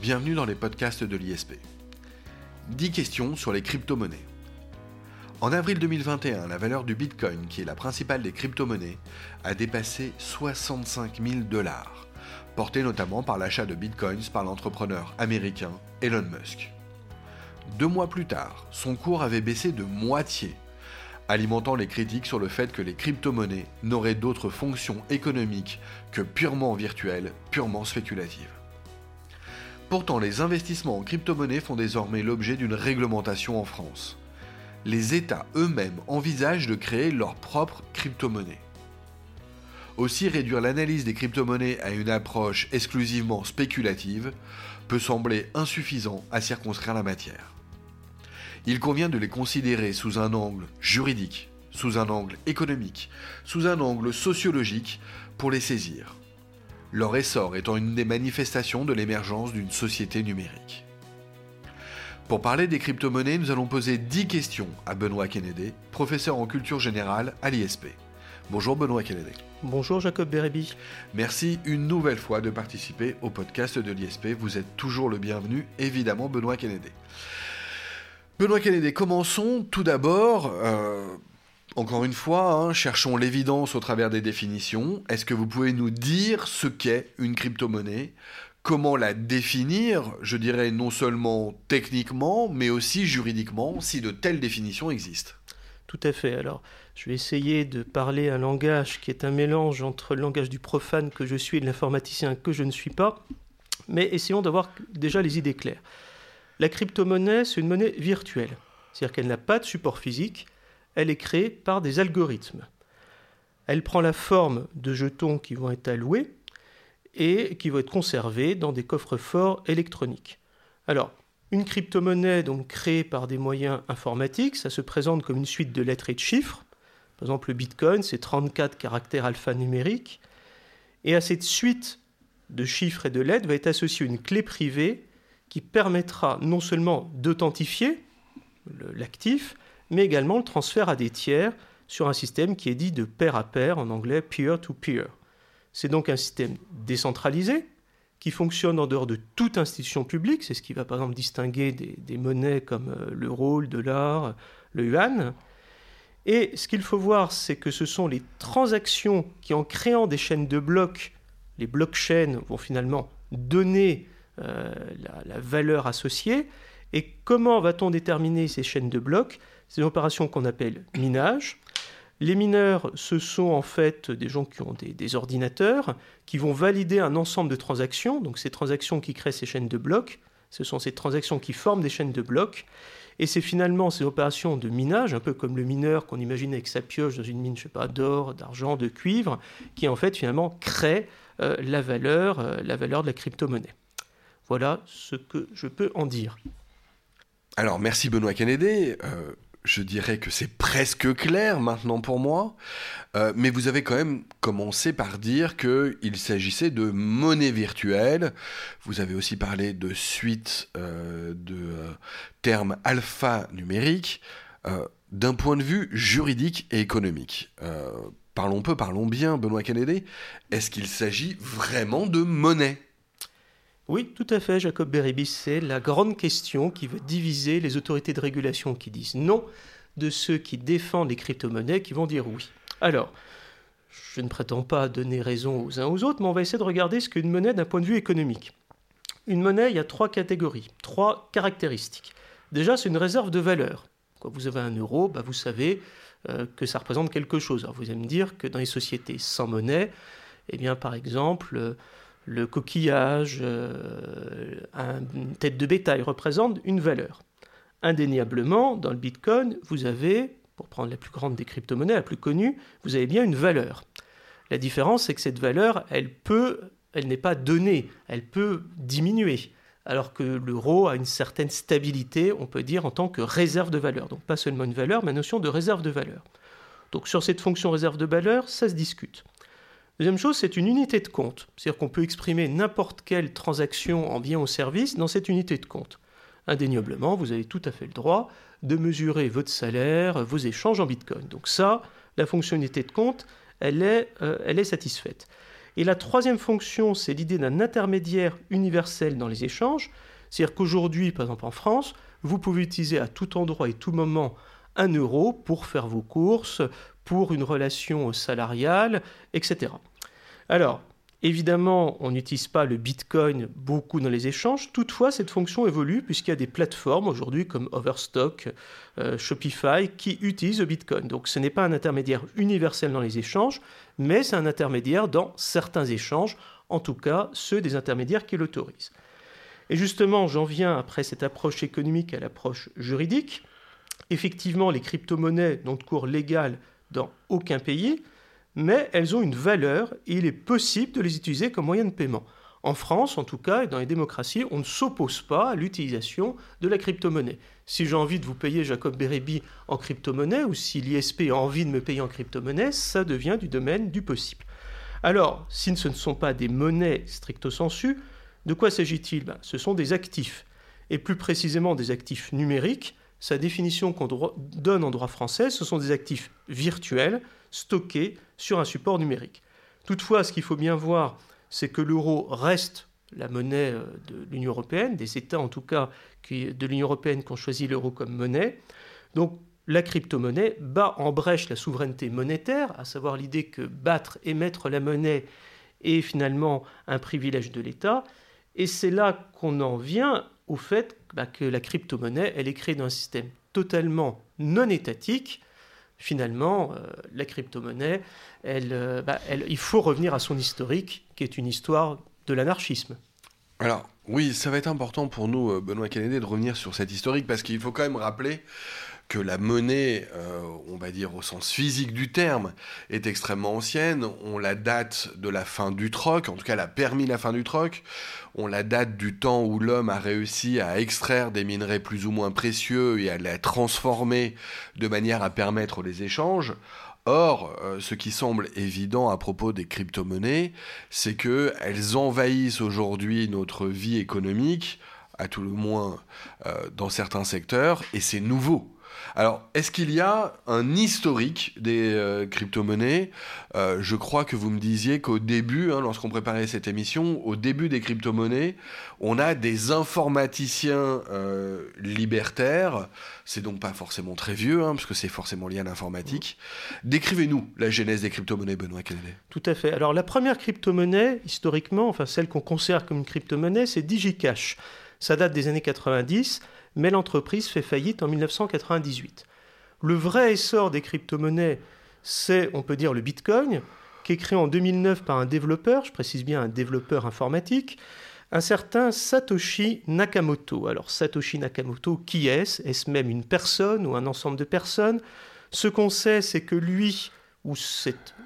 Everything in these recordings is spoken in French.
bienvenue dans les podcasts de l'ISP. 10 questions sur les crypto-monnaies. En avril 2021, la valeur du Bitcoin, qui est la principale des crypto-monnaies, a dépassé 65 000 dollars, porté notamment par l'achat de Bitcoins par l'entrepreneur américain Elon Musk. Deux mois plus tard, son cours avait baissé de moitié, alimentant les critiques sur le fait que les crypto-monnaies n'auraient d'autres fonctions économiques que purement virtuelles, purement spéculatives. Pourtant, les investissements en crypto-monnaies font désormais l'objet d'une réglementation en France. Les États eux-mêmes envisagent de créer leur propre crypto-monnaie. Aussi, réduire l'analyse des crypto-monnaies à une approche exclusivement spéculative peut sembler insuffisant à circonscrire la matière. Il convient de les considérer sous un angle juridique, sous un angle économique, sous un angle sociologique pour les saisir. Leur essor étant une des manifestations de l'émergence d'une société numérique. Pour parler des crypto-monnaies, nous allons poser 10 questions à Benoît Kennedy, professeur en culture générale à l'ISP. Bonjour Benoît Kennedy. Bonjour Jacob Bérébi. Merci une nouvelle fois de participer au podcast de l'ISP. Vous êtes toujours le bienvenu, évidemment, Benoît Kennedy. Benoît Kennedy, commençons tout d'abord. Euh, encore une fois, hein, cherchons l'évidence au travers des définitions. Est-ce que vous pouvez nous dire ce qu'est une crypto-monnaie? Comment la définir, je dirais non seulement techniquement, mais aussi juridiquement, si de telles définitions existent? Tout à fait. Alors, je vais essayer de parler un langage qui est un mélange entre le langage du profane que je suis et de l'informaticien que je ne suis pas, mais essayons d'avoir déjà les idées claires. La crypto-monnaie, c'est une monnaie virtuelle, c'est-à-dire qu'elle n'a pas de support physique, elle est créée par des algorithmes. Elle prend la forme de jetons qui vont être alloués et qui vont être conservés dans des coffres forts électroniques. Alors, une crypto-monnaie donc créée par des moyens informatiques, ça se présente comme une suite de lettres et de chiffres. Par exemple, le Bitcoin, c'est 34 caractères alphanumériques. Et à cette suite de chiffres et de lettres va être associée une clé privée qui permettra non seulement d'authentifier l'actif, mais également le transfert à des tiers sur un système qui est dit de pair à pair, en anglais peer-to-peer. C'est donc un système décentralisé qui fonctionne en dehors de toute institution publique, c'est ce qui va par exemple distinguer des, monnaies comme l'euro, le dollar, le yuan, et ce qu'il faut voir, c'est que ce sont les transactions qui, en créant des chaînes de blocs, les blockchains vont finalement donner euh, la, valeur associée. Et comment va-t-on déterminer ces chaînes de blocs? C'est une opération qu'on appelle minage. Les mineurs, ce sont en fait des gens qui ont des, ordinateurs, qui vont valider un ensemble de transactions. Donc ces transactions qui créent ces chaînes de blocs, ce sont ces transactions qui forment des chaînes de blocs. Et c'est finalement ces opérations de minage, un peu comme le mineur qu'on imagine avec sa pioche dans une mine, je sais pas, d'or, d'argent, de cuivre, qui en fait finalement crée euh, la valeur, euh, la valeur de la crypto-monnaie. Voilà ce que je peux en dire. Alors merci Benoît Kennedy. Euh, je dirais que c'est presque clair maintenant pour moi, euh, mais vous avez quand même commencé par dire qu'il s'agissait de monnaie virtuelle. Vous avez aussi parlé de suite euh, de euh, termes alphanumériques. D'un point de vue juridique et économique, parlons peu, parlons bien, Benoît Kennedy, est-ce qu'il s'agit vraiment de monnaie? Oui, tout à fait, Jacob Beribis. C'est la grande question qui veut diviser les autorités de régulation qui disent non de ceux qui défendent les crypto-monnaies qui vont dire oui. Alors, je ne prétends pas donner raison aux uns aux autres, mais on va essayer de regarder ce qu'est une monnaie d'un point de vue économique. Une monnaie, il y a trois catégories, trois caractéristiques. Déjà, c'est une réserve de valeur. Quand vous avez un euro, bah, vous savez euh, que ça représente quelque chose. Alors, vous allez me dire que dans les sociétés sans monnaie, eh bien, par exemple, le coquillage, euh, une tête de bétail représente une valeur. Indéniablement, dans le Bitcoin, vous avez, pour prendre la plus grande des crypto-monnaies, la plus connue, vous avez bien une valeur. La différence, c'est que cette valeur, elle peut, elle n'est pas donnée, elle peut diminuer. Alors que l'euro a une certaine stabilité, on peut dire, en tant que réserve de valeur. Donc pas seulement une valeur, mais une notion de réserve de valeur. Donc sur cette fonction réserve de valeur, ça se discute. Deuxième chose, c'est une unité de compte. C'est-à-dire qu'on peut exprimer n'importe quelle transaction en bien ou service dans cette unité de compte. Indéniablement, vous avez tout à fait le droit de mesurer votre salaire, vos échanges en Bitcoin. Donc ça, la fonction unité de compte, elle est, euh, elle est satisfaite. Et la troisième fonction, c'est l'idée d'un intermédiaire universel dans les échanges. C'est-à-dire qu'aujourd'hui, par exemple en France, vous pouvez utiliser à tout endroit et tout moment un euro pour faire vos courses, pour une relation salariale, etc. Alors, Évidemment, on n'utilise pas le Bitcoin beaucoup dans les échanges. Toutefois, cette fonction évolue puisqu'il y a des plateformes aujourd'hui comme Overstock, euh, Shopify qui utilisent le Bitcoin. Donc ce n'est pas un intermédiaire universel dans les échanges, mais c'est un intermédiaire dans certains échanges, en tout cas ceux des intermédiaires qui l'autorisent. Et justement, j'en viens après cette approche économique à l'approche juridique. Effectivement, les crypto-monnaies n'ont de cours légal dans aucun pays mais elles ont une valeur et il est possible de les utiliser comme moyen de paiement. En France, en tout cas, et dans les démocraties, on ne s'oppose pas à l'utilisation de la crypto-monnaie. Si j'ai envie de vous payer Jacob Bérébi en crypto-monnaie, ou si l'ISP a envie de me payer en crypto-monnaie, ça devient du domaine du possible. Alors, si ce ne sont pas des monnaies stricto sensu, de quoi s'agit-il? Ben, Ce sont des actifs, et plus précisément des actifs numériques. Sa définition qu'on donne en droit français, ce sont des actifs virtuels, stockés sur un support numérique. Toutefois, ce qu'il faut bien voir, c'est que l'euro reste la monnaie euh, de l'Union européenne, des États en tout cas de l'Union européenne qui ont choisi l'euro comme monnaie. Donc la crypto-monnaie bat en brèche la souveraineté monétaire, à savoir l'idée que battre, et mettre la monnaie est finalement un privilège de l'État. Et c'est là qu'on en vient au fait bah, que la crypto-monnaie, elle est créée dans un système totalement non étatique, finalement, euh, la crypto-monnaie, euh, bah, il faut revenir à son historique, qui est une histoire de l'anarchisme. Alors, oui, ça va être important pour nous, euh, Benoît Kennedy, de revenir sur cette historique, parce qu'il faut quand même rappeler que la monnaie, euh, on va dire au sens physique du terme, est extrêmement ancienne. On la date de la fin du troc, en tout cas elle a permis la fin du troc. On la date du temps où l'homme a réussi à extraire des minerais plus ou moins précieux et à les transformer de manière à permettre les échanges. Or, euh, ce qui semble évident à propos des crypto-monnaies, c'est qu'elles envahissent aujourd'hui notre vie économique, à tout le moins euh, dans certains secteurs, et c'est nouveau. Alors, est-ce qu'il y a un historique des euh, crypto-monnaies? Euh, Je crois que vous me disiez qu'au début, hein, lorsqu'on préparait cette émission, au début des crypto-monnaies, on a des informaticiens euh, libertaires. C'est donc pas forcément très vieux, hein, parce que c'est forcément lié à l'informatique. Décrivez-nous la genèse des crypto-monnaies, Benoît Kennedy. Tout à fait. Alors, la première crypto-monnaie, historiquement, enfin celle qu'on considère comme une crypto-monnaie, c'est DigiCash. Ça date des années 90 mais l'entreprise fait faillite en 1998. Le vrai essor des crypto-monnaies, c'est, on peut dire, le Bitcoin, qui est créé en 2009 par un développeur, je précise bien un développeur informatique, un certain Satoshi Nakamoto. Alors Satoshi Nakamoto, qui est-ce? Est-ce même une personne ou un ensemble de personnes? Ce qu'on sait, c'est que lui ou,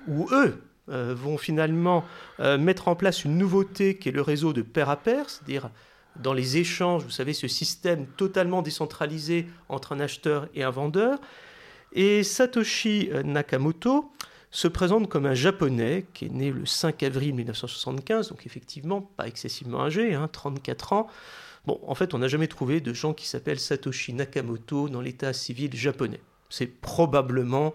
ou eux euh, vont finalement euh, mettre en place une nouveauté qui est le réseau de pair à pair, c'est-à-dire dans les échanges, vous savez, ce système totalement décentralisé entre un acheteur et un vendeur. Et Satoshi Nakamoto se présente comme un japonais qui est né le 5 avril 1975, donc effectivement pas excessivement âgé, 34 hein, ans. Bon, en fait, on n'a jamais trouvé de gens qui s'appellent Satoshi Nakamoto dans l'état civil japonais. C'est probablement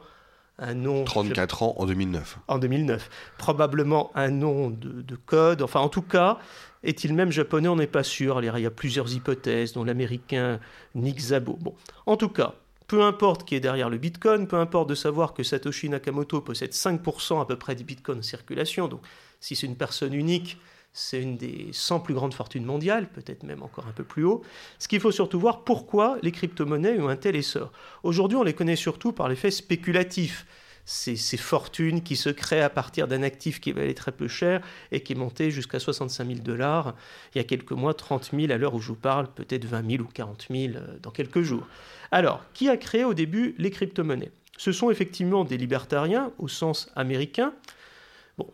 un nom... 34 ans en 2009. En 2009. Probablement un nom de, de code. Enfin, en tout cas, est-il même japonais? On n'est pas sûr. Il y a plusieurs hypothèses, dont l'américain Nick Szabo. Bon, en tout cas, peu importe qui est derrière le Bitcoin, peu importe de savoir que Satoshi Nakamoto possède 5% à peu près du Bitcoin en circulation. Donc, si c'est une personne unique, c'est une des 100 plus grandes fortunes mondiales, peut-être même encore un peu plus haut. Ce qu'il faut surtout voir, pourquoi les crypto-monnaies ont un tel essor. Aujourd'hui, on les connaît surtout par l'effet spéculatif ces, fortunes qui se créent à partir d'un actif qui valait très peu cher et qui est monté jusqu'à 65 000 dollars il y a quelques mois, 30 000 à l'heure où je vous parle, peut-être 20 000 ou 40 000 euh, dans quelques jours. Alors, qui a créé au début les crypto-monnaies? Ce sont effectivement des libertariens au sens américain.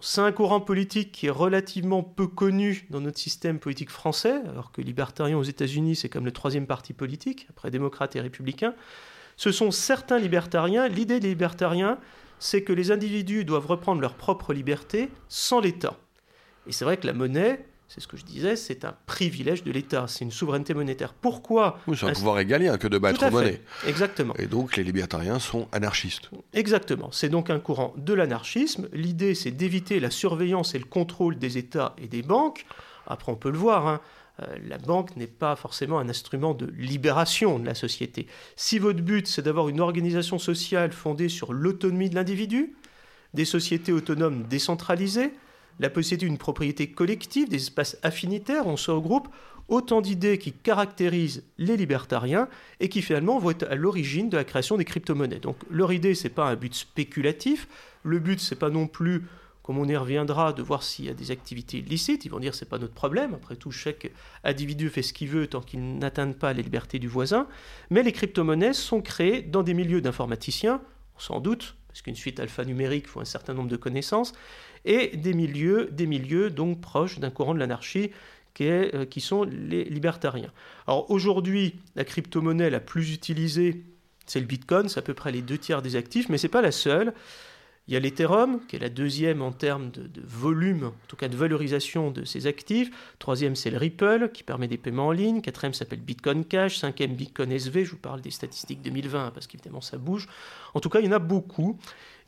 C'est un courant politique qui est relativement peu connu dans notre système politique français, alors que libertarien aux États-Unis, c'est comme le troisième parti politique, après démocrates et républicains. Ce sont certains libertariens. L'idée des libertariens, c'est que les individus doivent reprendre leur propre liberté sans l'État. Et c'est vrai que la monnaie, c'est ce que je disais, c'est un privilège de l'État, c'est une souveraineté monétaire. Pourquoi Oui, c'est un pouvoir égalien que de battre monnaie. Exactement. Et donc les libertariens sont anarchistes. Exactement. C'est donc un courant de l'anarchisme. L'idée, c'est d'éviter la surveillance et le contrôle des États et des banques. Après, on peut le voir, hein, euh, la banque n'est pas forcément un instrument de libération de la société. Si votre but, c'est d'avoir une organisation sociale fondée sur l'autonomie de l'individu, des sociétés autonomes décentralisées, la possibilité d'une propriété collective, des espaces affinitaires, on se regroupe autant d'idées qui caractérisent les libertariens et qui finalement vont être à l'origine de la création des crypto-monnaies. Donc leur idée, ce n'est pas un but spéculatif, le but, c'est pas non plus comme on y reviendra, de voir s'il y a des activités illicites. Ils vont dire c'est pas notre problème. Après tout, chaque individu fait ce qu'il veut tant qu'il n'atteint pas les libertés du voisin. Mais les crypto-monnaies sont créées dans des milieux d'informaticiens, sans doute, parce qu'une suite alphanumérique faut un certain nombre de connaissances, et des milieux, des milieux donc proches d'un courant de l'anarchie qui, euh, qui sont les libertariens. Alors aujourd'hui, la crypto-monnaie la plus utilisée, c'est le Bitcoin, c'est à peu près les deux tiers des actifs, mais ce n'est pas la seule. Il y a l'Ethereum, qui est la deuxième en termes de, volume, en tout cas de valorisation de ses actifs. Troisième, c'est le Ripple, qui permet des paiements en ligne. Quatrième s'appelle Bitcoin Cash. Cinquième, Bitcoin SV. Je vous parle des statistiques 2020, parce qu'évidemment, ça bouge. En tout cas, il y en a beaucoup.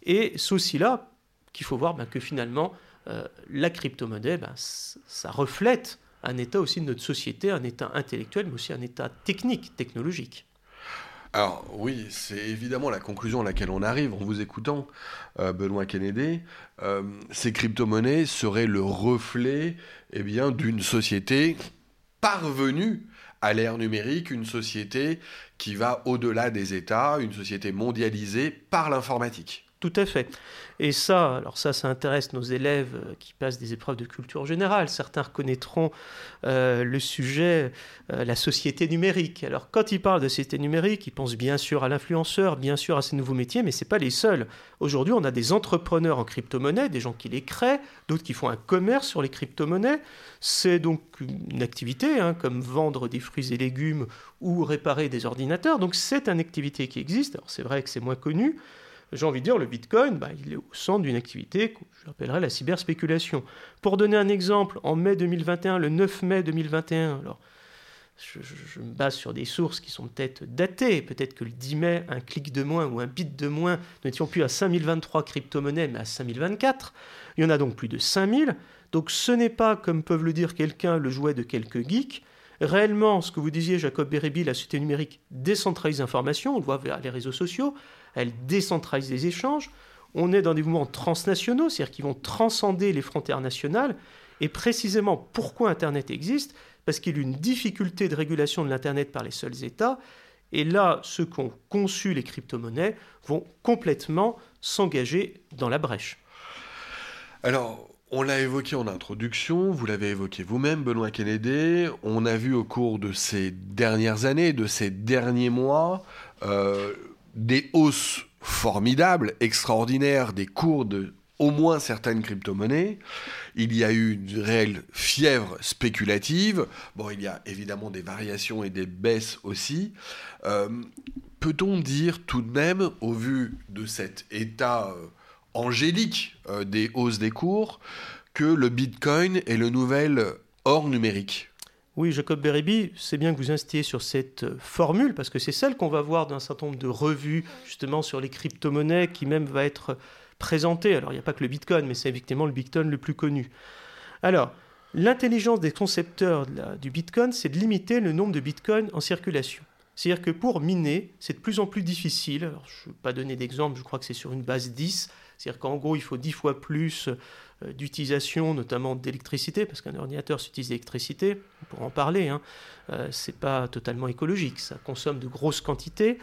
Et c'est aussi là qu'il faut voir ben, que finalement, euh, la crypto-monnaie, ben, ça reflète un état aussi de notre société, un état intellectuel, mais aussi un état technique, technologique. Alors oui, c'est évidemment la conclusion à laquelle on arrive en vous écoutant, euh, Benoît Kennedy. Euh, ces crypto-monnaies seraient le reflet eh bien, d'une société parvenue à l'ère numérique, une société qui va au-delà des États, une société mondialisée par l'informatique. Tout à fait. Et ça, alors ça, ça intéresse nos élèves euh, qui passent des épreuves de culture générale. Certains reconnaîtront euh, le sujet, euh, la société numérique. Alors quand ils parlent de société numérique, ils pensent bien sûr à l'influenceur, bien sûr à ces nouveaux métiers, mais ce n'est pas les seuls. Aujourd'hui, on a des entrepreneurs en crypto-monnaie, des gens qui les créent, d'autres qui font un commerce sur les crypto-monnaies. C'est donc une activité, hein, comme vendre des fruits et légumes ou réparer des ordinateurs. Donc c'est une activité qui existe. Alors c'est vrai que c'est moins connu j'ai envie de dire, le Bitcoin, bah, il est au centre d'une activité que j'appellerais la cyberspéculation. Pour donner un exemple, en mai 2021, le 9 mai 2021, alors je, me base sur des sources qui sont peut-être datées, peut-être que le 10 mai, un clic de moins ou un bit de moins, nous n'étions plus à 5023 crypto-monnaies, mais à 5024. Il y en a donc plus de 5000. Donc ce n'est pas, comme peuvent le dire quelqu'un, le jouet de quelques geeks. Réellement, ce que vous disiez, Jacob Bérébi, la société numérique décentralise l'information, on le voit vers les réseaux sociaux, elle décentralise les échanges. On est dans des mouvements transnationaux, c'est-à-dire qui vont transcender les frontières nationales. Et précisément pourquoi Internet existe? Parce qu'il y a une difficulté de régulation de l'Internet par les seuls États. Et là, ceux qui ont conçu les crypto-monnaies vont complètement s'engager dans la brèche. Alors, on l'a évoqué en introduction, vous l'avez évoqué vous-même, Benoît Kennedy. On a vu au cours de ces dernières années, de ces derniers mois, euh, des hausses formidables, extraordinaires des cours de au moins certaines crypto-monnaies. Il y a eu une réelle fièvre spéculative. Bon, il y a évidemment des variations et des baisses aussi. Euh, peut-on dire tout de même, au vu de cet état euh, angélique euh, des hausses des cours, que le Bitcoin est le nouvel or numérique? Oui, Jacob Bérébi, c'est bien que vous insistiez sur cette euh, formule, parce que c'est celle qu'on va voir dans un certain nombre de revues, justement, sur les crypto-monnaies, qui même va être présentée. Alors, il n'y a pas que le Bitcoin, mais c'est effectivement le Bitcoin le plus connu. Alors, l'intelligence des concepteurs du Bitcoin, c'est de limiter le nombre de Bitcoins en circulation. C'est-à-dire que pour miner, c'est de plus en plus difficile. Je ne vais pas donner d'exemple, je crois que c'est sur une base 10. C'est-à-dire qu'en gros, il faut 10 fois plus euh, d'utilisation, notamment d'électricité, parce qu'un ordinateur s'utilise d'électricité, on pourra en parler, hein. euh, c'est pas totalement écologique, ça consomme de grosses quantités.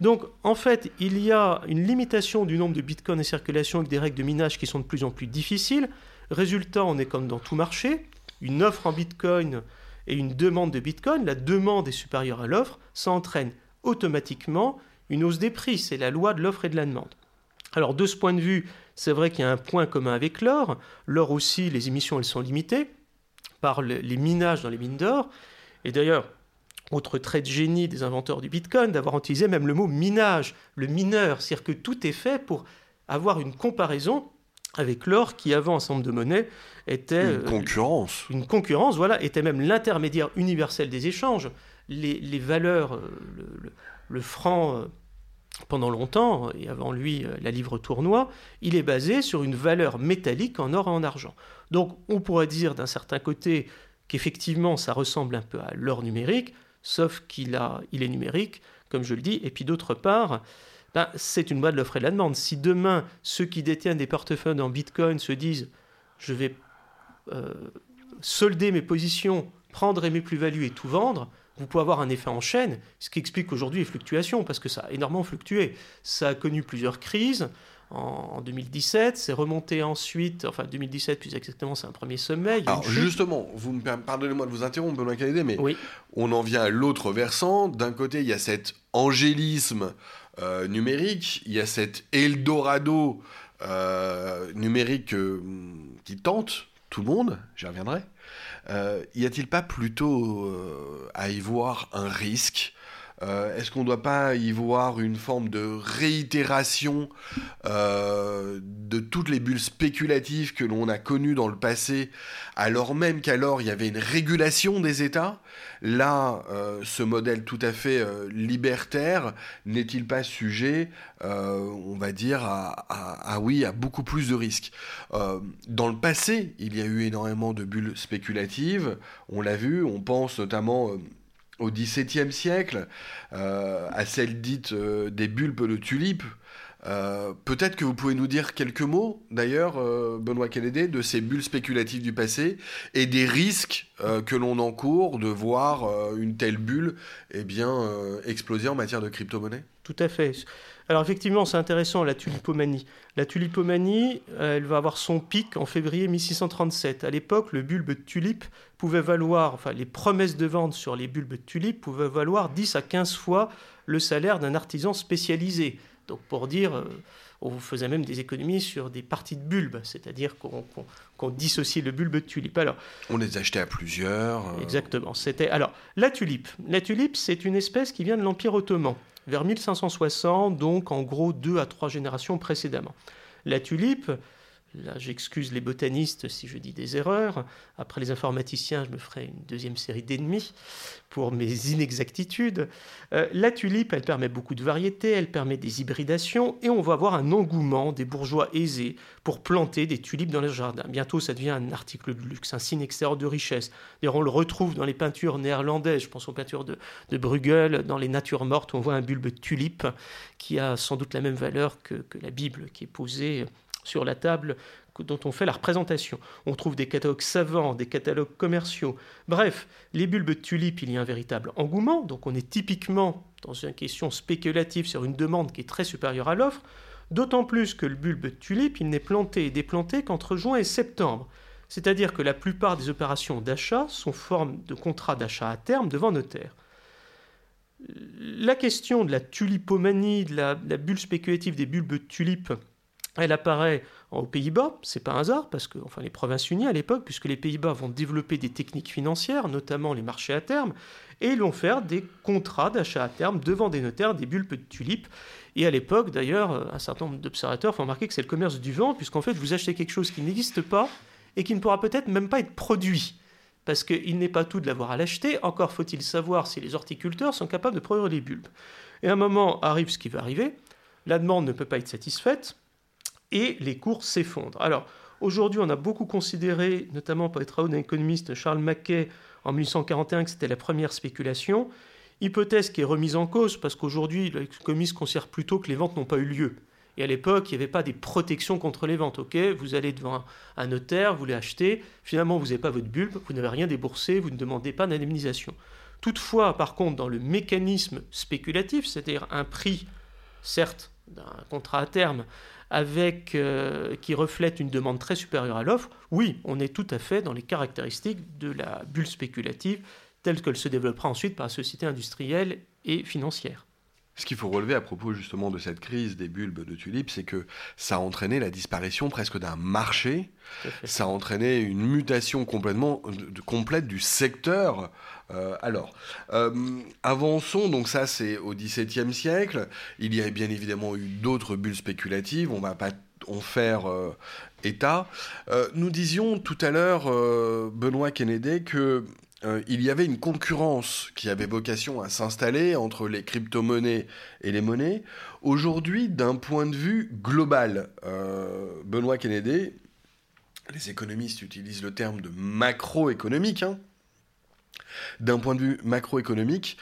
Donc en fait, il y a une limitation du nombre de bitcoins en circulation avec des règles de minage qui sont de plus en plus difficiles. Résultat, on est comme dans tout marché, une offre en bitcoin et une demande de bitcoin, la demande est supérieure à l'offre, ça entraîne automatiquement une hausse des prix, c'est la loi de l'offre et de la demande. Alors de ce point de vue, c'est vrai qu'il y a un point commun avec l'or. L'or aussi, les émissions, elles sont limitées par les minages dans les mines d'or. Et d'ailleurs, autre trait de génie des inventeurs du Bitcoin, d'avoir utilisé même le mot minage, le mineur, c'est-à-dire que tout est fait pour avoir une comparaison avec l'or qui, avant un certain de monnaie, était... Une concurrence. une concurrence, voilà, était même l'intermédiaire universel des échanges. Les, valeurs, le, le franc pendant longtemps, et avant lui la livre tournoi, il est basé sur une valeur métallique en or et en argent. Donc on pourrait dire d'un certain côté qu'effectivement ça ressemble un peu à l'or numérique, sauf qu'il a, il est numérique, comme je le dis, et puis d'autre part, ben, c'est une loi de l'offre et de la demande. Si demain ceux qui détiennent des portefeuilles en Bitcoin se disent je vais euh, solder mes positions, prendre mes plus-values et tout vendre, vous pouvez avoir un effet en chaîne, ce qui explique aujourd'hui les fluctuations, parce que ça a énormément fluctué. Ça a connu plusieurs crises. En 2017, c'est remonté ensuite, enfin 2017 plus exactement, c'est un premier sommet. Alors justement, vous me pardonnez-moi de vous interrompre, Benoît Calais, mais on en vient à l'autre versant. D'un côté, il y a cet angélisme euh, numérique, il y a cet Eldorado euh, numérique euh, qui tente tout le monde, j'y reviendrai. Euh, y a-t-il pas plutôt euh, à y voir un risque euh, Est-ce qu'on ne doit pas y voir une forme de réitération toutes les bulles spéculatives que l'on a connues dans le passé, alors même qu'alors il y avait une régulation des États Là, ce modèle tout à fait libertaire n'est-il pas sujet, on va dire, à, oui, à beaucoup plus de risques Dans le passé, il y a eu énormément de bulles spéculatives, on l'a vu, on pense notamment au XVIIe siècle, euh, à celle dite euh, des bulbes de tulipes. Euh, peut-être que vous pouvez nous dire quelques mots, d'ailleurs, Benoît Kennedy, de ces bulles spéculatives du passé et des risques que l'on encourt de voir une telle bulle eh bien, exploser en matière de crypto-monnaie? Tout à fait. Alors effectivement, c'est intéressant, la tulipomanie. La tulipomanie, elle va avoir son pic en février 1637. À l'époque, le bulbe de tulipe pouvait valoir, enfin les promesses de vente sur les bulbes de tulipe pouvaient valoir 10 à 15 fois le salaire d'un artisan spécialisé. Donc pour dire, euh, on faisait même des économies sur des parties de bulbes, c'est-à-dire qu'on dissociait le bulbe de tulipe. Alors, on les achetait à plusieurs. Euh. Exactement. C'était alors la tulipe. La tulipe, c'est une espèce qui vient de l'Empire ottoman vers 1560, donc en gros deux à trois générations précédemment. La tulipe, Là, j'excuse les botanistes si je dis des erreurs. Après les informaticiens, je me ferai une deuxième série d'ennemis pour mes inexactitudes. Euh, la tulipe, elle permet beaucoup de variétés, elle permet des hybridations, et on va avoir un engouement des bourgeois aisés pour planter des tulipes dans leur jardin. Bientôt, ça devient un article de luxe, un signe extérieur de richesse. D'ailleurs, on le retrouve dans les peintures néerlandaises, je pense aux peintures de, de Bruegel, dans les natures mortes, on voit un bulbe de tulipe qui a sans doute la même valeur que, que la Bible qui est posée sur la table dont on fait la représentation. On trouve des catalogues savants, des catalogues commerciaux. Bref, les bulbes de tulipes, il y a un véritable engouement, donc on est typiquement dans une question spéculative sur une demande qui est très supérieure à l'offre, d'autant plus que le bulbe de tulipe, il n'est planté et déplanté qu'entre juin et septembre. C'est-à-dire que la plupart des opérations d'achat sont forme de contrats d'achat à terme devant notaire. La question de la tulipomanie, de la, la bulle spéculative des bulbes de tulipes, elle apparaît aux Pays-Bas, c'est pas un hasard, parce que enfin, les provinces unies à l'époque, puisque les Pays-Bas vont développer des techniques financières, notamment les marchés à terme, et ils vont faire des contrats d'achat à terme devant des notaires, des bulbes de tulipes. Et à l'époque, d'ailleurs, un certain nombre d'observateurs font remarquer que c'est le commerce du vent, puisqu'en fait, vous achetez quelque chose qui n'existe pas et qui ne pourra peut-être même pas être produit. Parce qu'il n'est pas tout de l'avoir à l'acheter, encore faut-il savoir si les horticulteurs sont capables de produire les bulbes. Et à un moment arrive ce qui va arriver, la demande ne peut pas être satisfaite, et les cours s'effondrent. Alors, aujourd'hui, on a beaucoup considéré, notamment par les travaux d'un économiste Charles Mackay en 1841, que c'était la première spéculation. Hypothèse qui est remise en cause parce qu'aujourd'hui, l'économiste considère plutôt que les ventes n'ont pas eu lieu. Et à l'époque, il n'y avait pas des protections contre les ventes. Ok, vous allez devant un notaire, vous les achetez, finalement, vous n'avez pas votre bulbe, vous n'avez rien déboursé, vous ne demandez pas d'indemnisation. Toutefois, par contre, dans le mécanisme spéculatif, c'est-à-dire un prix, certes, d'un contrat à terme, avec, euh, qui reflète une demande très supérieure à l'offre, oui, on est tout à fait dans les caractéristiques de la bulle spéculative telle qu'elle se développera ensuite par la société industrielle et financière. Ce qu'il faut relever à propos justement de cette crise des bulbes de tulipes, c'est que ça a entraîné la disparition presque d'un marché, ça a entraîné une mutation complètement de, complète du secteur. Euh, alors, euh, avançons, donc ça c'est au XVIIe siècle, il y a bien évidemment eu d'autres bulles spéculatives, on va pas en faire état. nous disions tout à l'heure, Benoît Kennedy, que il y avait une concurrence qui avait vocation à s'installer entre les crypto-monnaies et les monnaies. Aujourd'hui, d'un point de vue global, Benoît Kennedy, les économistes utilisent le terme de macroéconomique. Hein. D'un point de vue macroéconomique,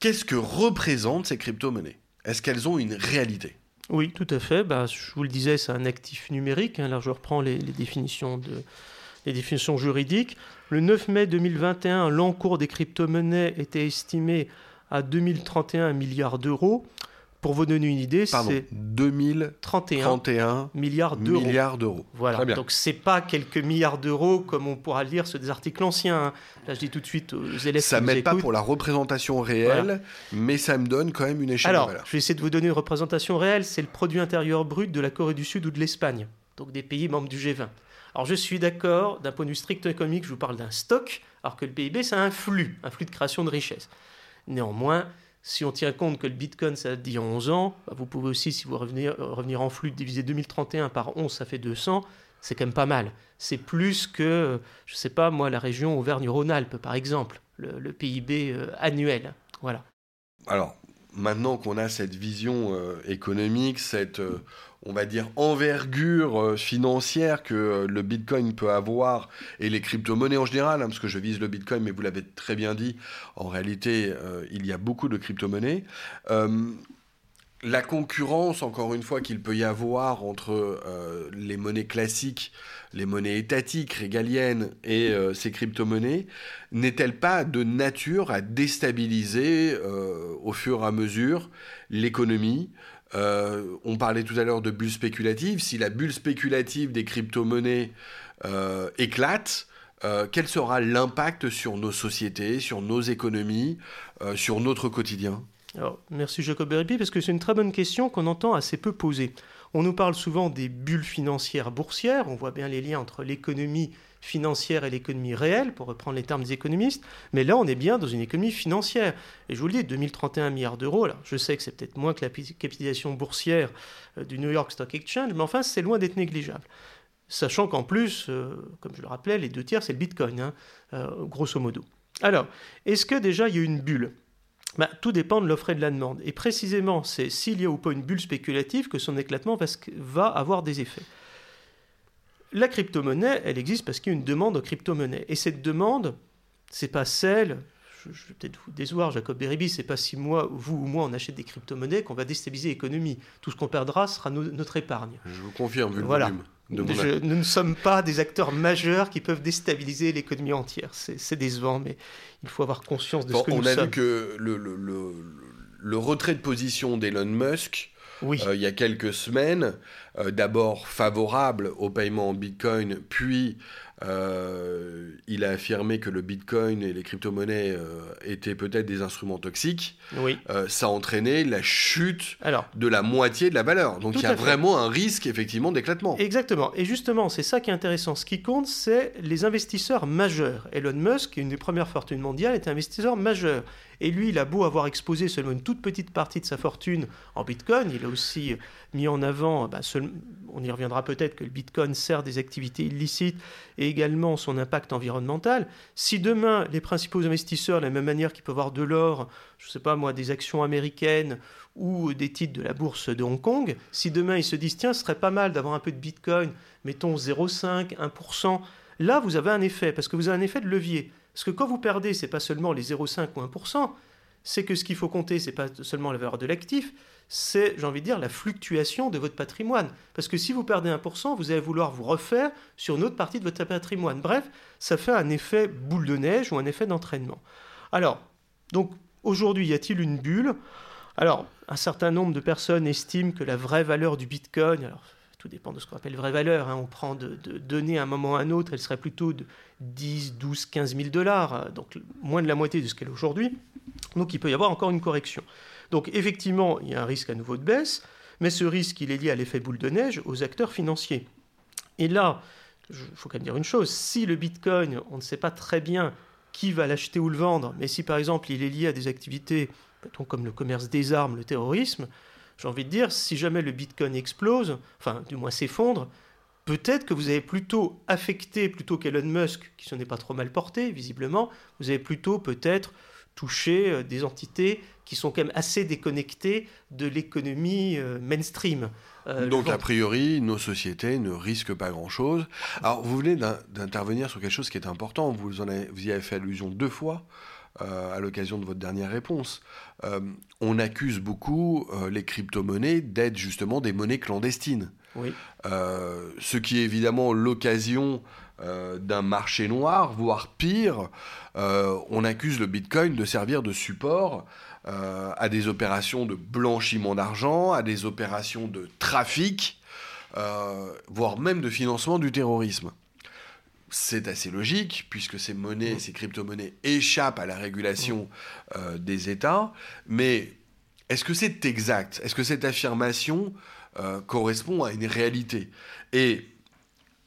qu'est-ce que représentent ces crypto-monnaies? Est-ce qu'elles ont une réalité? Oui, tout à fait. Bah, je vous le disais, c'est un actif numérique. Hein. Là, je reprends les, définitions les définitions juridiques. Le 9 mai 2021, l'encours des crypto-monnaies était estimé à 2031 milliards d'euros. Pour vous donner une idée, c'est 2031 milliards d'euros. Milliards d'euros. Voilà. Donc c'est pas quelques milliards d'euros comme on pourra le lire sur des articles anciens. Hein. Là, je dis tout de suite aux élèves. Ça m'aide pas pour la représentation réelle, mais ça me donne quand même une échelle. Alors, je vais essayer de vous donner une représentation réelle. C'est le produit intérieur brut de la Corée du Sud ou de l'Espagne, donc des pays membres du G20. Alors je suis d'accord, d'un point de vue strict économique, je vous parle d'un stock, alors que le PIB, c'est un flux, un flux de création de richesse. Néanmoins, si on tient compte que le Bitcoin, ça a dit 11 ans, bah, vous pouvez aussi, si vous revenez, revenir en flux, diviser 2031 par 11, ça fait 200. C'est quand même pas mal. C'est plus que, je ne sais pas, moi, la région Auvergne-Rhône-Alpes, par exemple, le, PIB euh, annuel. Voilà. Alors, maintenant qu'on a cette vision euh, économique, cette, euh, on va dire, envergure euh, financière que le Bitcoin peut avoir, et les crypto-monnaies en général, hein, parce que je vise le Bitcoin, mais vous l'avez très bien dit, en réalité, il y a beaucoup de crypto-monnaies la concurrence, encore une fois, qu'il peut y avoir entre euh, les monnaies classiques, les monnaies étatiques, régaliennes et euh, ces crypto-monnaies, n'est-elle pas de nature à déstabiliser euh, au fur et à mesure l'économie? On parlait tout à l'heure de bulle spéculative. Si la bulle spéculative des crypto-monnaies éclate, quel sera l'impact sur nos sociétés, sur nos économies, sur notre quotidien? Merci Jacob Beripi, parce que c'est une très bonne question qu'on entend assez peu poser. On nous parle souvent des bulles financières boursières, on voit bien les liens entre l'économie financière et l'économie réelle, pour reprendre les termes des économistes, mais là on est bien dans une économie financière. Et je vous le dis, 2031 milliards d'euros, je sais que c'est peut-être moins que la capitalisation boursière euh, du New York Stock Exchange, mais enfin c'est loin d'être négligeable. Sachant qu'en plus, euh, comme je le rappelais, les deux tiers c'est le Bitcoin, hein, euh, grosso modo. Alors, est-ce que déjà il y a une bulle? Bah, tout dépend de l'offre et de la demande. Et précisément, c'est s'il y a ou pas une bulle spéculative que son éclatement va, avoir des effets. La crypto-monnaie, elle existe parce qu'il y a une demande aux crypto-monnaies. Et cette demande, c'est pas celle, je, vais peut-être vous désoir, Jacob Beribi, c'est pas si moi, vous ou moi, on achète des crypto-monnaies qu'on va déstabiliser l'économie. Tout ce qu'on perdra sera notre épargne. Je vous confirme, vu le voilà. volume. Nous ne sommes pas des acteurs majeurs qui peuvent déstabiliser l'économie entière. C'est décevant, mais il faut avoir conscience de ce que nous sommes. On a vu que le, le, le, retrait de position d'Elon Musk, oui. Euh, il y a quelques semaines, euh, d'abord favorable au paiement en Bitcoin, puis euh, il a affirmé que le Bitcoin et les crypto-monnaies euh, étaient peut-être des instruments toxiques. Oui. Euh, ça a entraîné la chute de la moitié de la valeur. Donc il y a vraiment un risque effectivement d'éclatement. Exactement. Et justement, c'est ça qui est intéressant. Ce qui compte, c'est les investisseurs majeurs. Elon Musk, une des premières fortunes mondiales, est un investisseur majeur. Et lui, il a beau avoir exposé seulement une toute petite partie de sa fortune en Bitcoin, il a aussi mis en avant, bah, on y reviendra peut-être, que le Bitcoin sert des activités illicites et également son impact environnemental. Si demain, les principaux investisseurs, de la même manière qu'ils peuvent avoir de l'or, je ne sais pas moi, des actions américaines ou des titres de la bourse de Hong Kong, si demain ils se disent, tiens, ce serait pas mal d'avoir un peu de Bitcoin, mettons 0,5, 1%, là, vous avez un effet, parce que vous avez un effet de levier. Parce que quand vous perdez, c'est pas seulement les 0,5 ou 1%, c'est que ce qu'il faut compter, c'est pas seulement la valeur de l'actif, c'est, j'ai envie de dire, la fluctuation de votre patrimoine. Parce que si vous perdez 1%, vous allez vouloir vous refaire sur une autre partie de votre patrimoine. Bref, ça fait un effet boule de neige ou un effet d'entraînement. Alors, donc, aujourd'hui, y a-t-il une bulle? Alors, un certain nombre de personnes estiment que la vraie valeur du Bitcoin, tout dépend de ce qu'on appelle vraie valeur. Hein. On prend de, données à un moment à un autre, elle serait plutôt de 10, 12, 15 000 dollars, donc moins de la moitié de ce qu'elle est aujourd'hui. Donc il peut y avoir encore une correction. Donc effectivement, il y a un risque à nouveau de baisse, mais ce risque, il est lié à l'effet boule de neige aux acteurs financiers. Et là, il faut quand même dire une chose, si le Bitcoin, on ne sait pas très bien qui va l'acheter ou le vendre, mais si par exemple il est lié à des activités comme le commerce des armes, le terrorisme, j'ai envie de dire, si jamais le Bitcoin explose, enfin du moins s'effondre, peut-être que vous avez plutôt affecté, plutôt qu'Elon Musk, qui se n'est pas trop mal porté, visiblement, vous avez plutôt peut-être touché euh, des entités qui sont quand même assez déconnectées de l'économie euh, mainstream. Euh, Donc, a priori, nos sociétés ne risquent pas grand-chose. Alors, vous venez d'intervenir sur quelque chose qui est important. Vous, en avez, vous y avez fait allusion deux fois. À l'occasion de votre dernière réponse. on accuse beaucoup les crypto-monnaies d'être justement des monnaies clandestines. Oui. ce qui est évidemment l'occasion euh, d'un marché noir, voire pire, euh, on accuse le Bitcoin de servir de support euh, à des opérations de blanchiment d'argent, à des opérations de trafic, voire même de financement du terrorisme. C'est assez logique, puisque ces monnaies, ces crypto-monnaies échappent à la régulation des États, mais est-ce que c'est exact? Est-ce que cette affirmation correspond à une réalité? Et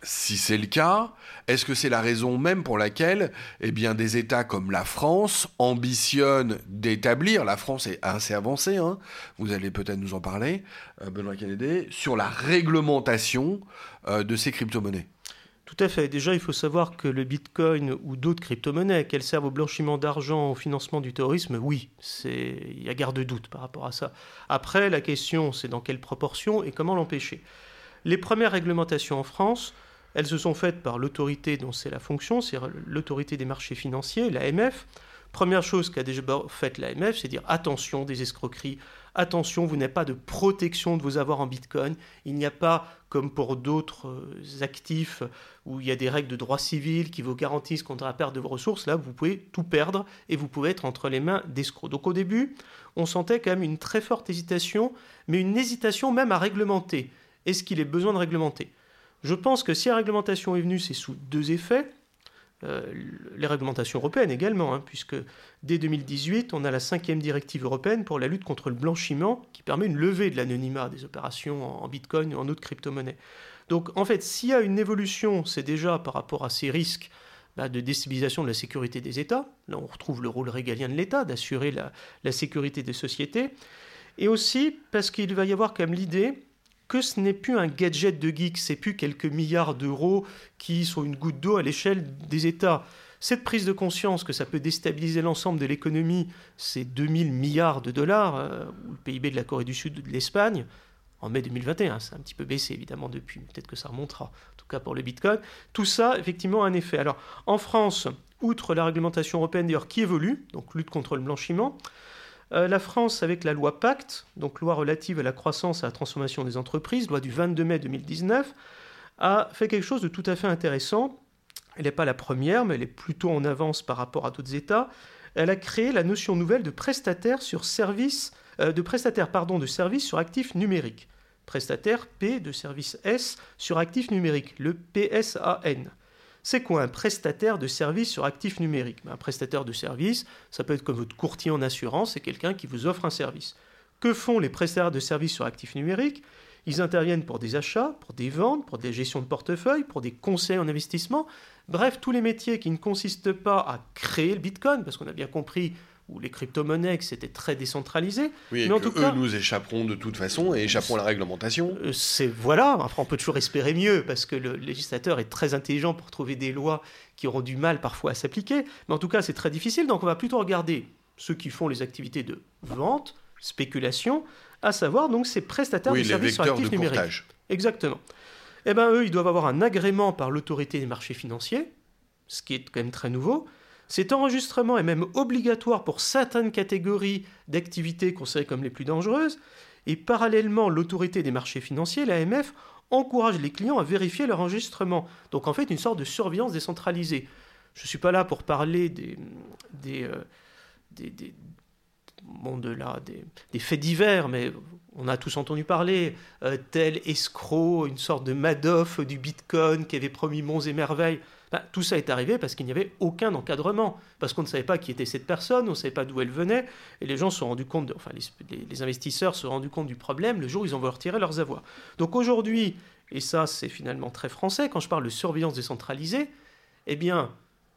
si c'est le cas, est-ce que c'est la raison même pour laquelle eh bien, des États comme la France ambitionnent d'établir, la France est assez avancée, hein, vous allez peut-être nous en parler, euh, Benoît Kennedy, sur la réglementation euh, de ces crypto-monnaies? Tout à fait. Déjà, il faut savoir que le Bitcoin ou d'autres crypto-monnaies, qu'elles servent au blanchiment d'argent, au financement du terrorisme, oui, il y a garde de doute par rapport à ça. Après, la question, c'est dans quelle proportion et comment l'empêcher. Les premières réglementations en France, elles se sont faites par l'autorité dont c'est la fonction, c'est l'autorité des marchés financiers, l'AMF. Première chose qu'a déjà faite l'AMF, c'est dire attention des escroqueries, attention, vous n'avez pas de protection de vos avoirs en Bitcoin. Il n'y a pas, comme pour d'autres euh, actifs, où il y a des règles de droit civil qui vous garantissent contre la perte de vos ressources. Là, vous pouvez tout perdre et vous pouvez être entre les mains d'escrocs. Donc au début, on sentait quand même une très forte hésitation, mais une hésitation même à réglementer. Est-ce qu'il est besoin de réglementer? Je pense que si la réglementation est venue, c'est sous deux effets. Euh, les réglementations européennes également, hein, puisque dès 2018, on a la cinquième directive européenne pour la lutte contre le blanchiment, qui permet une levée de l'anonymat des opérations en Bitcoin ou en autres crypto-monnaies. Donc en fait, s'il y a une évolution, c'est déjà par rapport à ces risques bah, de déstabilisation de la sécurité des États. Là, on retrouve le rôle régalien de l'État d'assurer la, la sécurité des sociétés. Et aussi parce qu'il va y avoir comme l'idée que ce n'est plus un gadget de geek, c'est plus quelques milliards d'euros qui sont une goutte d'eau à l'échelle des États. Cette prise de conscience que ça peut déstabiliser l'ensemble de l'économie, c'est 2000 milliards de dollars, euh, le PIB de la Corée du Sud ou de l'Espagne, en mai 2021, c'est un petit peu baissé évidemment depuis, peut-être que ça remontera, en tout cas pour le Bitcoin. Tout ça, effectivement, a un effet. Alors, en France, outre la réglementation européenne d'ailleurs qui évolue, donc lutte contre le blanchiment, euh, la France, avec la loi Pacte, donc loi relative à la croissance et à la transformation des entreprises, loi du 22 mai 2019, a fait quelque chose de tout à fait intéressant. Elle n'est pas la première, mais elle est plutôt en avance par rapport à d'autres États. Elle a créé la notion nouvelle de prestataire sur service, euh, de prestataire pardon, de service sur actifs numériques. Prestataire P de service S sur actifs numériques, le PSAN. C'est quoi un prestataire de service sur actifs numériques ben, Un prestataire de service, ça peut être comme votre courtier en assurance, c'est quelqu'un qui vous offre un service. Que font les prestataires de services sur actifs numériques Ils interviennent pour des achats, pour des ventes, pour des gestions de portefeuille, pour des conseils en investissement. Bref, tous les métiers qui ne consistent pas à créer le Bitcoin, parce qu'on a bien compris ou les crypto-monnaies, que c'était très décentralisé. Oui, mais en tout cas, nous échapperons de toute façon et échapperons à la réglementation. Euh, c'est voilà. Enfin, on peut toujours espérer mieux parce que le législateur est très intelligent pour trouver des lois qui auront du mal parfois à s'appliquer. Mais en tout cas, c'est très difficile. Donc, on va plutôt regarder ceux qui font les activités de vente, spéculation, à savoir donc ces prestataires de services sur actifs numériques. Exactement. Eh bien, eux, ils doivent avoir un agrément par l'autorité des marchés financiers, ce qui est quand même très nouveau. Cet enregistrement est même obligatoire pour certaines catégories d'activités considérées comme les plus dangereuses, et parallèlement, l'autorité des marchés financiers, l'AMF, encourage les clients à vérifier leur enregistrement. Donc en fait, une sorte de surveillance décentralisée. Je ne suis pas là pour parler des, des, euh, des, de là, des, faits divers, mais on a tous entendu parler, euh, tel escroc, une sorte de Madoff du Bitcoin qui avait promis monts et merveilles. Bah, tout ça est arrivé parce qu'il n'y avait aucun encadrement, parce qu'on ne savait pas qui était cette personne, on ne savait pas d'où elle venait, et les gens se sont rendus compte, enfin les, investisseurs se sont rendus compte du problème le jour où ils ont voulu retirer leurs avoirs. Donc aujourd'hui, et ça c'est finalement très français, quand je parle de surveillance décentralisée, eh bien,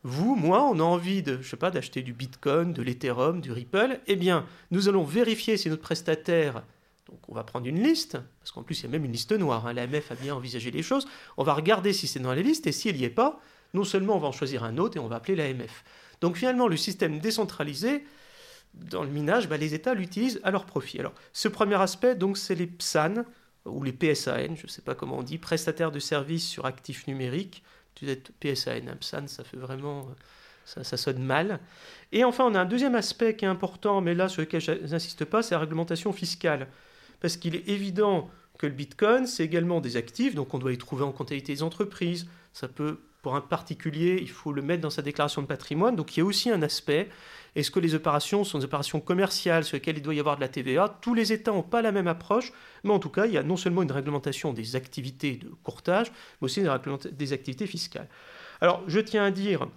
vous, moi, on a envie de, je sais pas, d'acheter du Bitcoin, de l'Ethereum, du Ripple, eh bien, nous allons vérifier si notre prestataire Donc on va prendre une liste, parce qu'en plus il y a même une liste noire, hein. l'AMF a bien envisagé les choses, on va regarder si c'est dans la liste, et s'il n'y est pas, non seulement on va en choisir un autre, et on va appeler l'AMF. Donc finalement le système décentralisé, dans le minage, bah, les États l'utilisent à leur profit. Alors ce premier aspect, donc c'est les PSAN, ou les PSAN, je ne sais pas comment on dit, prestataires de services sur actifs numériques. Tu dis PSAN, hein, PSAN, ça fait vraiment... Ça, ça, sonne mal. Et enfin, on a un deuxième aspect qui est important, mais là sur lequel je n'insiste pas, c'est la réglementation fiscale parce qu'il est évident que le Bitcoin, c'est également des actifs, donc on doit y trouver en comptabilité des entreprises. Ça peut, pour un particulier, il faut le mettre dans sa déclaration de patrimoine. Donc il y a aussi un aspect. Est-ce que les opérations sont des opérations commerciales sur lesquelles il doit y avoir de la TVA Tous les États n'ont pas la même approche, mais en tout cas, il y a non seulement une réglementation des activités de courtage, mais aussi des activités fiscales. Alors, je tiens à dire,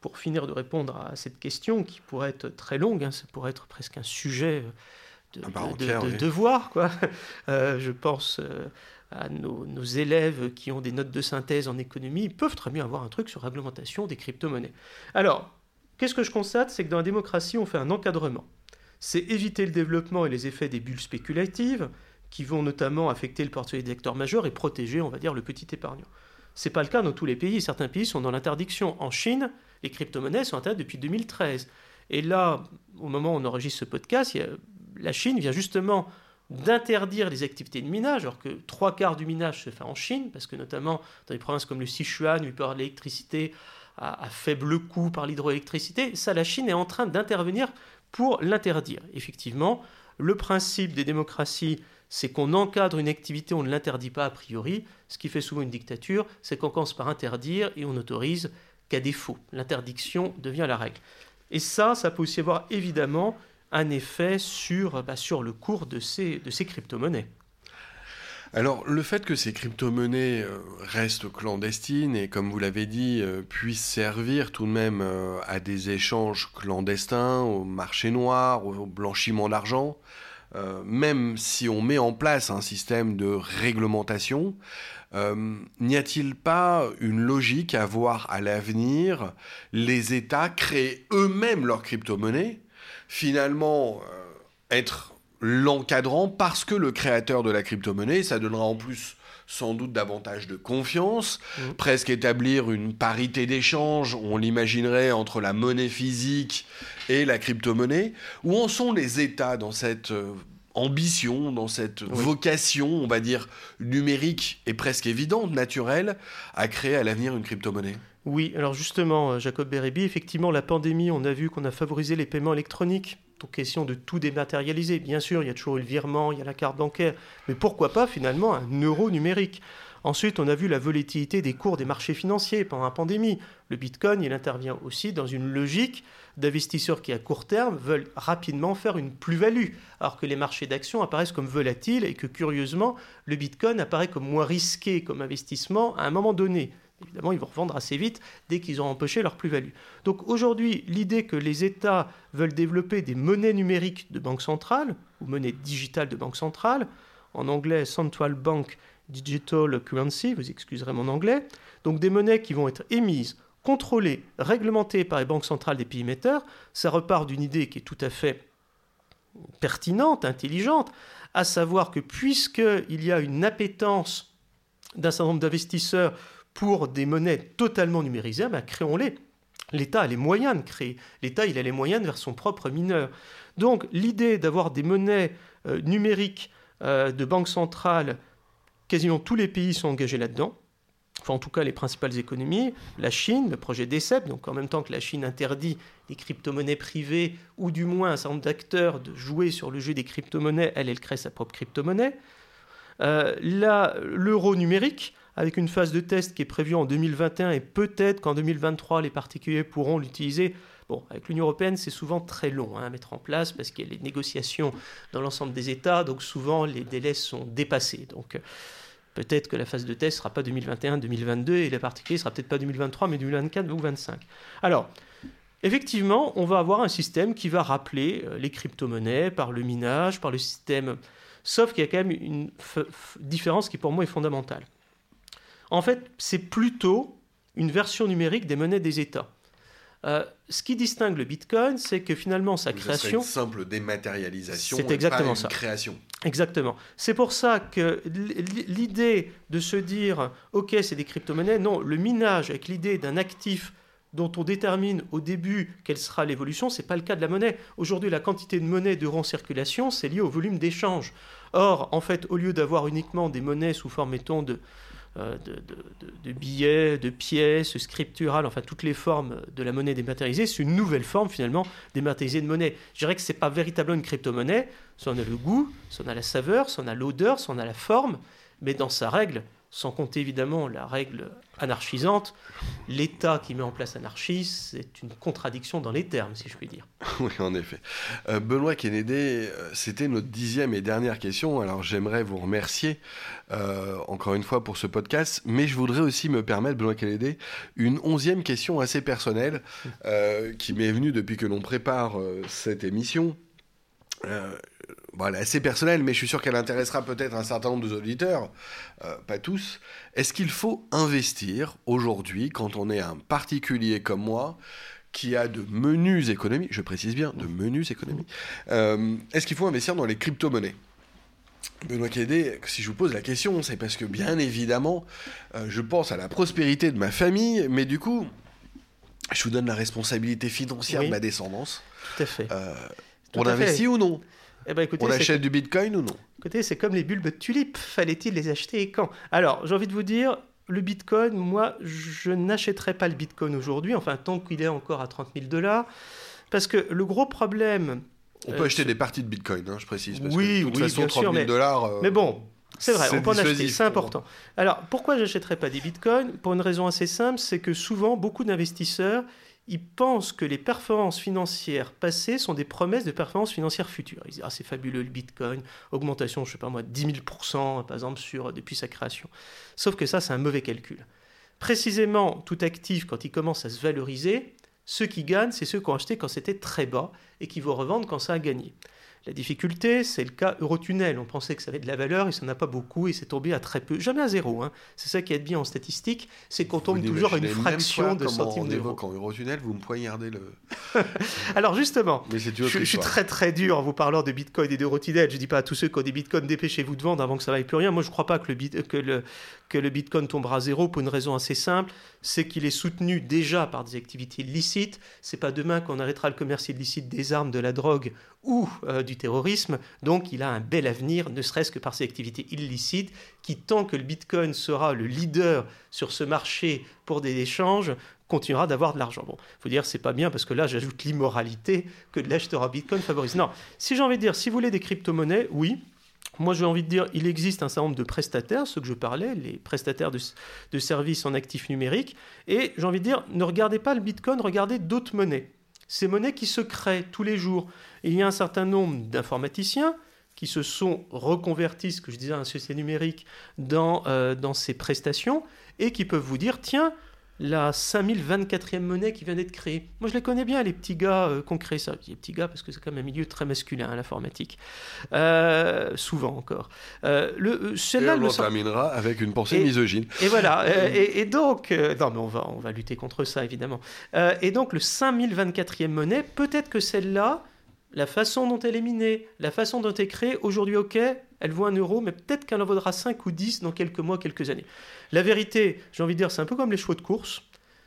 pour finir de répondre à cette question qui pourrait être très longue, hein, ça pourrait être presque un sujet de, devoir. Quoi. Euh, je pense euh, à nos, élèves qui ont des notes de synthèse en économie, ils peuvent très bien avoir un truc sur réglementation des crypto-monnaies. Alors, qu'est-ce que je constate? C'est que dans la démocratie, on fait un encadrement. C'est éviter le développement et les effets des bulles spéculatives, qui vont notamment affecter le portefeuille des acteurs majeurs et protéger, on va dire, le petit épargnant. Ce n'est pas le cas dans tous les pays. Certains pays sont dans l'interdiction. En Chine, les crypto-monnaies sont interdites depuis 2013. Et là, au moment où on enregistre ce podcast, la Chine vient justement d'interdire les activités de minage, alors que trois quarts du minage se fait en Chine, parce que notamment dans les provinces comme le Sichuan, où il peut avoir l'électricité à, faible coût par l'hydroélectricité, ça, la Chine est en train d'intervenir pour l'interdire. Effectivement, le principe des démocraties, c'est qu'on encadre une activité, on ne l'interdit pas a priori. Ce qui fait souvent une dictature, c'est qu'on commence par interdire et on n'autorise qu'à défaut. L'interdiction devient la règle. Et ça, ça peut aussi avoir évidemment un effet sur, bah, sur le cours de ces, de crypto-monnaies. Alors, le fait que ces crypto-monnaies euh, restent clandestines et, comme vous l'avez dit, euh, puissent servir tout de même euh, à des échanges clandestins, au marché noir, au blanchiment d'argent, même si on met en place un système de réglementation, n'y a-t-il pas une logique à voir à l'avenir les États créer eux-mêmes leurs crypto-monnaies finalement euh, être l'encadrant parce que le créateur de la crypto-monnaie, ça donnera en plus sans doute davantage de confiance, mmh. presque établir une parité d'échange, on l'imaginerait, entre la monnaie physique et la crypto-monnaie. Où en sont les États dans cette euh, ambition, dans cette vocation, on va dire, numérique et presque évidente, naturelle, à créer à l'avenir une crypto-monnaie? Oui, alors justement, euh, Jacob Bérébi, effectivement, la pandémie, on a vu qu'on a favorisé les paiements électroniques. Donc, question de tout dématérialiser. Bien sûr, il y a toujours eu le virement, il y a la carte bancaire, mais pourquoi pas finalement un euro numérique? Ensuite, on a vu la volatilité des cours des marchés financiers pendant la pandémie. Le Bitcoin, il intervient aussi dans une logique d'investisseurs qui, à court terme, veulent rapidement faire une plus-value, alors que les marchés d'actions apparaissent comme volatiles et que, curieusement, le Bitcoin apparaît comme moins risqué comme investissement à un moment donné. Évidemment, ils vont revendre assez vite dès qu'ils ont empoché leur plus-value. Donc aujourd'hui, l'idée que les États veulent développer des monnaies numériques de banque centrale, ou monnaies digitales de banque centrale, en anglais Central Bank Digital Currency, vous excuserez mon anglais, donc des monnaies qui vont être émises, contrôlées, réglementées par les banques centrales des pays émetteurs, ça repart d'une idée qui est tout à fait pertinente, intelligente, à savoir que puisqu'il y a une appétence d'un certain nombre d'investisseurs pour des monnaies totalement numérisées, créons-les. L'État a les moyens de créer. L'État, il a les moyens faire son propre mineur. Donc, l'idée d'avoir des monnaies euh, numériques euh, de banque centrale, quasiment tous les pays sont engagés là-dedans. Enfin, en tout cas, les principales économies. La Chine, le projet DECEP, donc en même temps que la Chine interdit les crypto-monnaies privées, ou du moins un certain nombre d'acteurs de jouer sur le jeu des crypto-monnaies, elle, elle crée sa propre crypto-monnaie. Euh, L'euro numérique, avec une phase de test qui est prévue en 2021 et peut-être qu'en 2023 les particuliers pourront l'utiliser. Bon, avec l'Union européenne, c'est souvent très long hein, à mettre en place parce qu'il y a les négociations dans l'ensemble des États, donc souvent les délais sont dépassés. Donc peut-être que la phase de test ne sera pas 2021-2022 et les particuliers ne sera peut-être pas 2023 mais 2024 ou 2025. Alors, effectivement, on va avoir un système qui va rappeler euh, les crypto-monnaies par le minage, par le système, sauf qu'il y a quand même une différence qui pour moi est fondamentale. En fait, c'est plutôt une version numérique des monnaies des États. Euh, ce qui distingue le Bitcoin, c'est que finalement sa création. C'est une simple dématérialisation. C'est exactement pas ça. création. Exactement. C'est pour ça que l'idée de se dire, OK, c'est des crypto-monnaies, non, le minage avec l'idée d'un actif dont on détermine au début quelle sera l'évolution, ce n'est pas le cas de la monnaie. Aujourd'hui, la quantité de monnaie de en circulation, c'est lié au volume d'échange. Or, en fait, au lieu d'avoir uniquement des monnaies sous forme, mettons, de, euh, de, billets, de pièces, scripturales, enfin toutes les formes de la monnaie dématérialisée, c'est une nouvelle forme finalement dématérialisée de monnaie. Je dirais que ce n'est pas véritablement une crypto-monnaie, ça en a le goût, ça en a la saveur, ça en a l'odeur, ça en a la forme, mais dans sa règle, sans compter évidemment la règle anarchisante, l'État qui met en place l'anarchie, c'est une contradiction dans les termes, si je puis dire. Oui, en effet. Euh, Benoît Kennedy, euh, c'était notre dixième et dernière question. Alors j'aimerais vous remercier euh, encore une fois pour ce podcast, mais je voudrais aussi me permettre, Benoît Kennedy, une onzième question assez personnelle qui m'est venue depuis que l'on prépare cette émission. Voilà, assez personnelle, mais je suis sûr qu'elle intéressera peut-être un certain nombre d'auditeurs, euh, pas tous. Est-ce qu'il faut investir aujourd'hui, quand on est un particulier comme moi, qui a de menus économies, je précise bien, de menus économies, euh, est-ce qu'il faut investir dans les crypto-monnaies? Benoît Kédé, si je vous pose la question, c'est parce que bien évidemment, euh, je pense à la prospérité de ma famille, mais du coup, je vous donne la responsabilité financière de ma descendance. Tout à fait. on investit ou non? Eh ben, on achète du bitcoin ou non? Écoutez, c'est comme les bulbes de tulipes. Fallait-il les acheter et quand? Alors, j'ai envie de vous dire, le bitcoin, moi, je n'achèterai pas le bitcoin aujourd'hui, enfin, tant qu'il est encore à 30 000 dollars. Parce que le gros problème. On peut euh, acheter des parties de bitcoin, hein, je précise. Parce oui, que de toute façon, 30 000 dollars. Euh, mais bon, c'est vrai, on peut en acheter, c'est important. Alors, pourquoi j'achèterais pas des bitcoins? Pour une raison assez simple, c'est que souvent, beaucoup d'investisseurs ils pensent que les performances financières passées sont des promesses de performances financières futures. Ils disent ah c'est fabuleux le Bitcoin, augmentation je sais pas moi 10 000 par exemple depuis sa création. Sauf que ça c'est un mauvais calcul. Précisément tout actif quand il commence à se valoriser, ceux qui gagnent c'est ceux qui ont acheté quand c'était très bas et qui vont revendre quand ça a gagné. La difficulté, c'est le cas Eurotunnel. On pensait que ça avait de la valeur, et ça n'a pas beaucoup, et c'est tombé à très peu, jamais à zéro. Hein. C'est ça qui est bien en statistique, c'est qu'on tombe toujours à une fraction de centime d'euro. En Eurotunnel, vous me poignardez le. Alors justement, je, suis très très dur en vous parlant de Bitcoin et d'Eurotunnel. Je dis pas à tous ceux qui ont des Bitcoins, dépêchez-vous de vendre avant que ça vaille plus rien. Moi, je ne crois pas que le, que le, que le Bitcoin tombera à zéro pour une raison assez simple, c'est qu'il est soutenu déjà par des activités illicites. C'est pas demain qu'on arrêtera le commerce illicite des armes, de la drogue ou euh, du terrorisme. Donc il a un bel avenir, ne serait-ce que par ses activités illicites, qui tant que le Bitcoin sera le leader sur ce marché pour des échanges, continuera d'avoir de l'argent. Bon, faut dire c'est pas bien parce que là j'ajoute l'immoralité que de l'acheteur en Bitcoin favorise. Non, si j'ai envie de dire, si vous voulez des crypto-monnaies, oui, moi, j'ai envie de dire, il existe un certain nombre de prestataires, ceux que je parlais, les prestataires de, de services en actifs numériques. Et j'ai envie de dire, ne regardez pas le Bitcoin, regardez d'autres monnaies. Ces monnaies qui se créent tous les jours. Il y a un certain nombre d'informaticiens qui se sont reconvertis, ce que je disais, à un société numérique, dans, euh, dans ces prestations, et qui peuvent vous dire, tiens, la 5024e monnaie qui vient d'être créée. Moi, je les connais bien, les petits gars euh, qui ont créé ça. Les petits gars, parce que c'est quand même un milieu très masculin, hein, l'informatique. Euh, souvent encore. Euh, le, et on terminera avec une pensée misogyne. Et voilà. et, donc, non, mais on va, on va lutter contre ça, évidemment. et donc, le 5024e monnaie, peut-être que celle-là, la façon dont elle est minée, la façon dont elle est créée, aujourd'hui, ok, elle vaut un euro, mais peut-être qu'elle en vaudra 5 ou 10 dans quelques mois, quelques années. La vérité, j'ai envie de dire, c'est un peu comme les chevaux de course.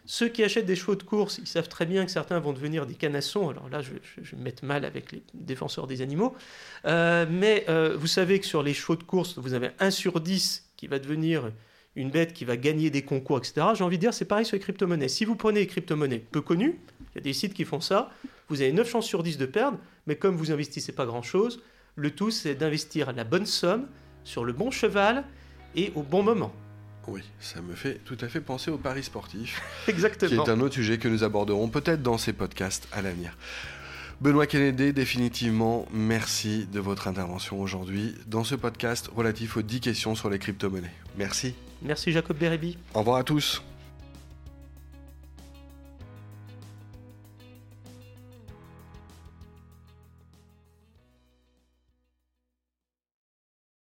Ceux qui achètent des chevaux de course, ils savent très bien que certains vont devenir des canassons. Alors là, je, me mettre mal avec les défenseurs des animaux. Euh, mais euh, vous savez que sur les chevaux de course, vous avez 1 sur 10 qui va devenir une bête qui va gagner des concours, etc. J'ai envie de dire, c'est pareil sur les crypto-monnaies. Si vous prenez les crypto-monnaies peu connues, il y a des sites qui font ça, vous avez 9 chances sur 10 de perdre, mais comme vous investissez pas grand-chose, le tout, c'est d'investir la bonne somme sur le bon cheval et au bon moment. Oui, ça me fait tout à fait penser au paris sportif. Exactement. Qui est un autre sujet que nous aborderons peut-être dans ces podcasts à l'avenir. Benoît Kennedy, définitivement, merci de votre intervention aujourd'hui dans ce podcast relatif aux 10 questions sur les crypto-monnaies. Merci. Merci Jacob Bérébi. Au revoir à tous.